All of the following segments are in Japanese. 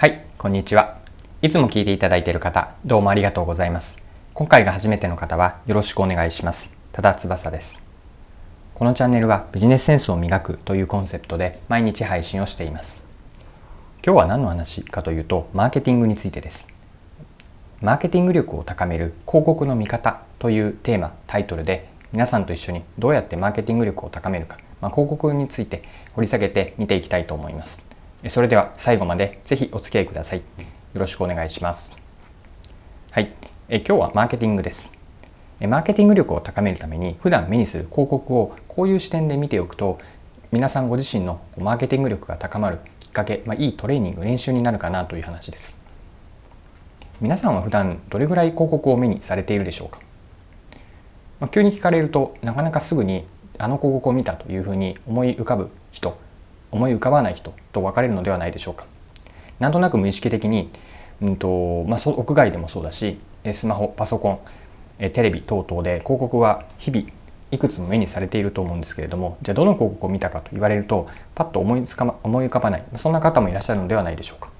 はい、こんにちは。いつも聞いていただいている方、どうもありがとうございます。今回が初めての方はよろしくお願いします。多田翼です。このチャンネルはビジネスセンスを磨くというコンセプトで毎日配信をしています。今日は何の話かというと、マーケティングについてです。マーケティング力を高める広告の見方というテーマ、タイトルで皆さんと一緒にどうやってマーケティング力を高めるか、まあ、広告について掘り下げて見ていきたいと思います。それでは最後までぜひお付き合いください。よろしくお願いします。はい、え今日はマーケティングです。マーケティング力を高めるために普段目にする広告をこういう視点で見ておくと皆さんご自身のマーケティング力が高まるきっかけ、まあ、いいトレーニング練習になるかなという話です皆さんは普段どれぐらい広告を目にされているでしょうか、まあ、急に聞かれるとなかなかすぐにあの広告を見たというふうに思い浮かぶ人思い浮かばない人と分かれるのではないでしょうか。なんとなく無意識的に、うんとまあ、屋外でもそうだしスマホパソコンテレビ等々で広告は日々いくつも目にされていると思うんですけれどもじゃあどの広告を見たかと言われるとパッと思いつか、ま、思い浮かばないそんな方もいらっしゃるのではないでしょうか。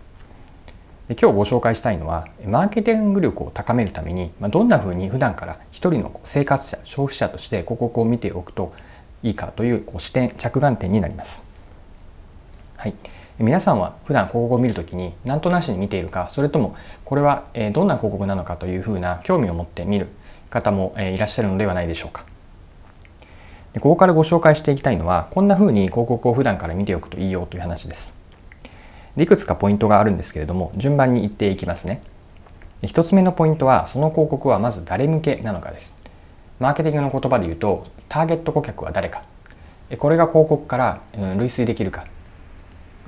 で今日ご紹介したいのはマーケティング力を高めるために、まあ、どんなふうに普段から一人の生活者消費者として広告を見ておくといいかというこう視点着眼点になります。はい。皆さんは普段広告を見るときに何となしに見ているかそれともこれはどんな広告なのかというふうな興味を持って見る方もいらっしゃるのではないでしょうか。でここからご紹介していきたいのはこんなふうに広告を普段から見ておくといいよという話です。でいくつかポイントがあるんですけれども順番に言っていきますね。一つ目のポイントはその広告はまず誰向けなのかです。マーケティングの言葉で言うとターゲット顧客は誰か。これが広告から類推できるか。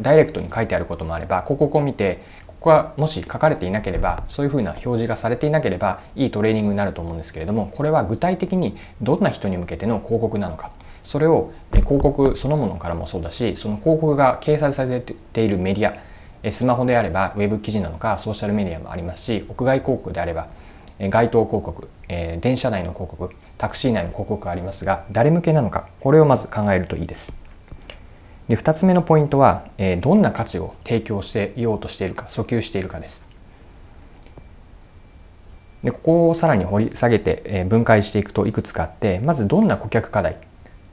ダイレクトに書いてあることもあれば広告を見てここはもし書かれていなければそういうふうな表示がされていなければいいトレーニングになると思うんですけれどもこれは具体的にどんな人に向けての広告なのかそれを広告そのものからもそうだしその広告が掲載されているメディアスマホであればウェブ記事なのかソーシャルメディアもありますし屋外広告であれば街頭広告電車内の広告タクシー内の広告がありますが誰向けなのかこれをまず考えるといいです。で2つ目のポイントは、えどんな価値を提供していようとしているか訴求しているかです。でここをさらに掘り下げて、え分解していくといくつかあってまずどんな顧客課題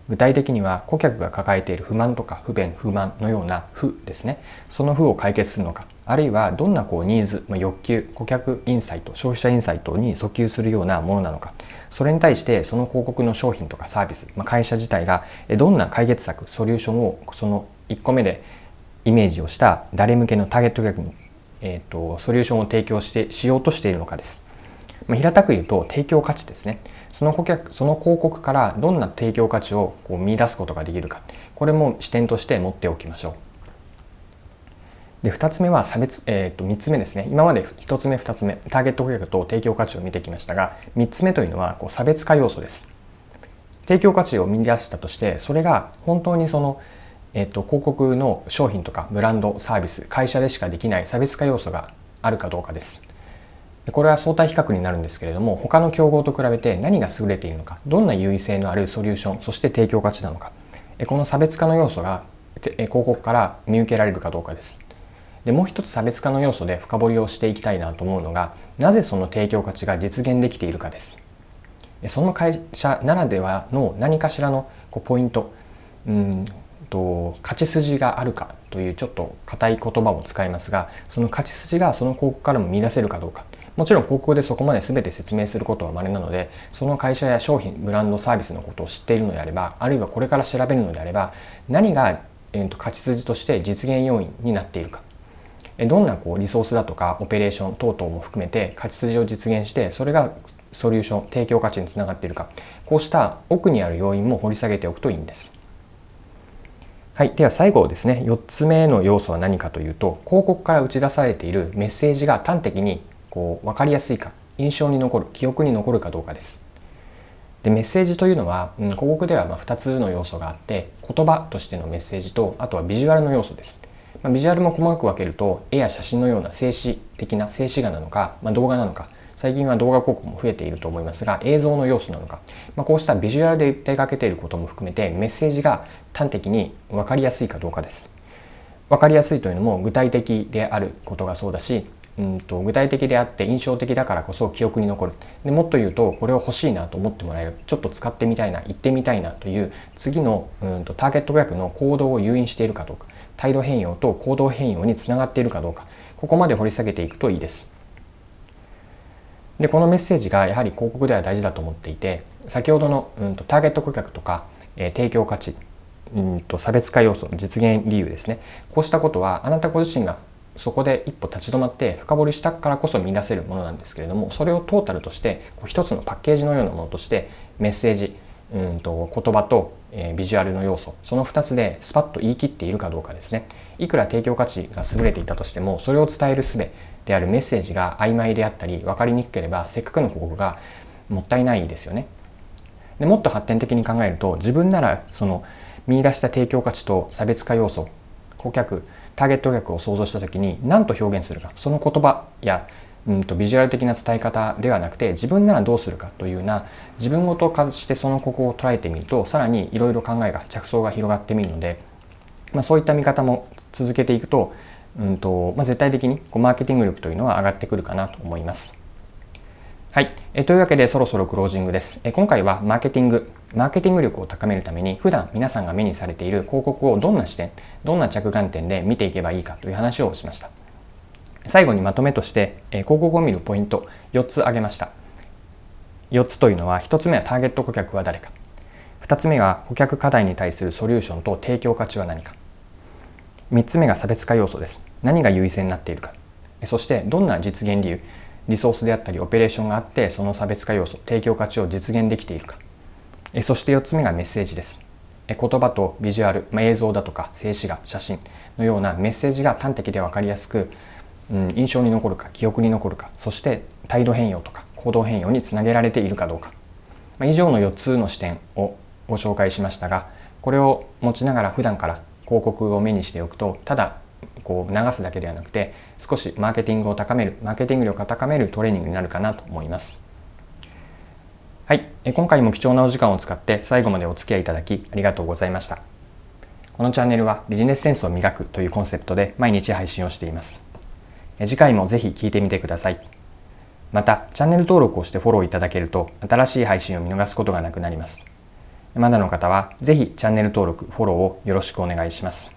具体的には顧客が抱えている不満とか不便不満のような負ですねその負を解決するのかあるいはどんなこうニーズ、ま、欲求顧客インサイト消費者インサイトに訴求するようなものなのかそれに対してその広告の商品とかサービス、ま、会社自体がどんな解決策ソリューションをその1個目でイメージをした誰向けのターゲット顧客に、えーと、ソリューションを提供してしようとしているのかです。まあ、平たく言うと提供価値ですね。その顧客その広告からどんな提供価値をこう見出すことができるかこれも視点として持っておきましょう。で2つ目は差別、えー、と3つ目ですね今まで1つ目2つ目ターゲット顧客と提供価値を見てきましたが3つ目というのはこう差別化要素です提供価値を見出したとしてそれが本当にその、えー、と広告の商品とかブランドサービス会社でしかできない差別化要素があるかどうかですこれは相対比較になるんですけれども他の競合と比べて何が優れているのかどんな優位性のあるソリューションそして提供価値なのかこの差別化の要素が広告から見受けられるかどうかです。でもう一つ差別化の要素で深掘りをしていきたいなと思うのがなぜその提供価値が実現できているかです。その会社ならではの何かしらのこうポイントうんと勝ち筋があるかというちょっと硬い言葉を使いますがその勝ち筋がその広告からも見出せるかどうか。もちろん広告でそこまで全て説明することは稀なのでその会社や商品ブランドサービスのことを知っているのであればあるいはこれから調べるのであれば何が、えー、と勝ち筋として実現要因になっているか。どんなこうリソースだとかオペレーション等々も含めて勝ち筋を実現してそれがソリューション提供価値につながっているか。こうした奥にある要因も掘り下げておくといいんです。はい、では最後ですね。4つ目の要素は何かというと広告から打ち出されているメッセージが端的にこう分かりやすいか印象に残る記憶に残るかどうかです。でメッセージというのは、うん、広告ではま2つの要素があって言葉としてのメッセージとあとはビジュアルの要素です。まあ、ビジュアルも細かく分けると絵や写真のような静止的な静止画なのか、まあ、動画なのか最近は動画広告も増えていると思いますが映像の要素なのか、まあ、こうしたビジュアルで訴えかけていることも含めてメッセージが端的に分かりやすいかどうかです分かりやすいというのも具体的であることがそうだしうんと具体的であって印象的だからこそ記憶に残る。でもっと言うとこれを欲しいなと思ってもらえる。ちょっと使ってみたいな行ってみたいなという次のうんとターゲット顧客の行動を誘引しているかどうか。態度変容と行動変容につながっているかどうか。ここまで掘り下げていくといいです。でこのメッセージがやはり広告では大事だと思っていて先ほどの、うんと、ターゲット顧客とか、えー、提供価値うんと差別化要素実現理由ですね。こうしたことはあなたご自身がそこで一歩立ち止まって深掘りしたからこそ見出せるものなんですけれどもそれをトータルとしてこう一つのパッケージのようなものとしてメッセージうんと言葉と、えー、ビジュアルの要素その2つでスパッと言い切っているかどうかですね。いくら提供価値が優れていたとしてもそれを伝える術であるメッセージが曖昧であったり分かりにくければせっかくの広告がもったいないですよね。でもっと発展的に考えると自分ならその見出した提供価値と差別化要素顧客ターゲット客を想像した時に何と表現するかその言葉やうんとビジュアル的な伝え方ではなくて自分ならどうするかというような自分ごと化してそのここを捉えてみるとさらにいろいろ考えが着想が広がってみるので、まあ、そういった見方も続けていくと,、うんとまあ、絶対的にこうマーケティング力というのは上がってくるかなと思います。はい。えというわけでそろそろクロージングです。え今回はマーケティング、マーケティング力を高めるために普段皆さんが目にされている広告をどんな視点、どんな着眼点で見ていけばいいかという話をしました。最後にまとめとして、え広告を見るポイント4つ挙げました。4つというのは1つ目はターゲット顧客は誰か。2つ目は顧客課題に対するソリューションと提供価値は何か。3つ目が差別化要素です。何が優位性になっているか。そしてどんな実現理由、リソースであったりオペレーションがあってその差別化要素提供価値を実現できているか。そして4つ目がメッセージです。言葉とビジュアル、まあ、映像だとか静止画写真のようなメッセージが端的で分かりやすく、うん、印象に残るか記憶に残るかそして態度変容とか行動変容につなげられているかどうか、まあ、以上の4つの視点をご紹介しましたがこれを持ちながら普段から広告を目にしておくとただこう流すだけではなくて少しマーケティングを高めるマーケティング力を高めるトレーニングになるかなと思います。はい。今回も貴重なお時間を使って最後までお付き合いいただきありがとうございました。このチャンネルはビジネスセンスを磨くというコンセプトで毎日配信をしています。次回もぜひ聞いてみてください。またチャンネル登録をしてフォローいただけると新しい配信を見逃すことがなくなります。まだの方はぜひチャンネル登録フォローをよろしくお願いします。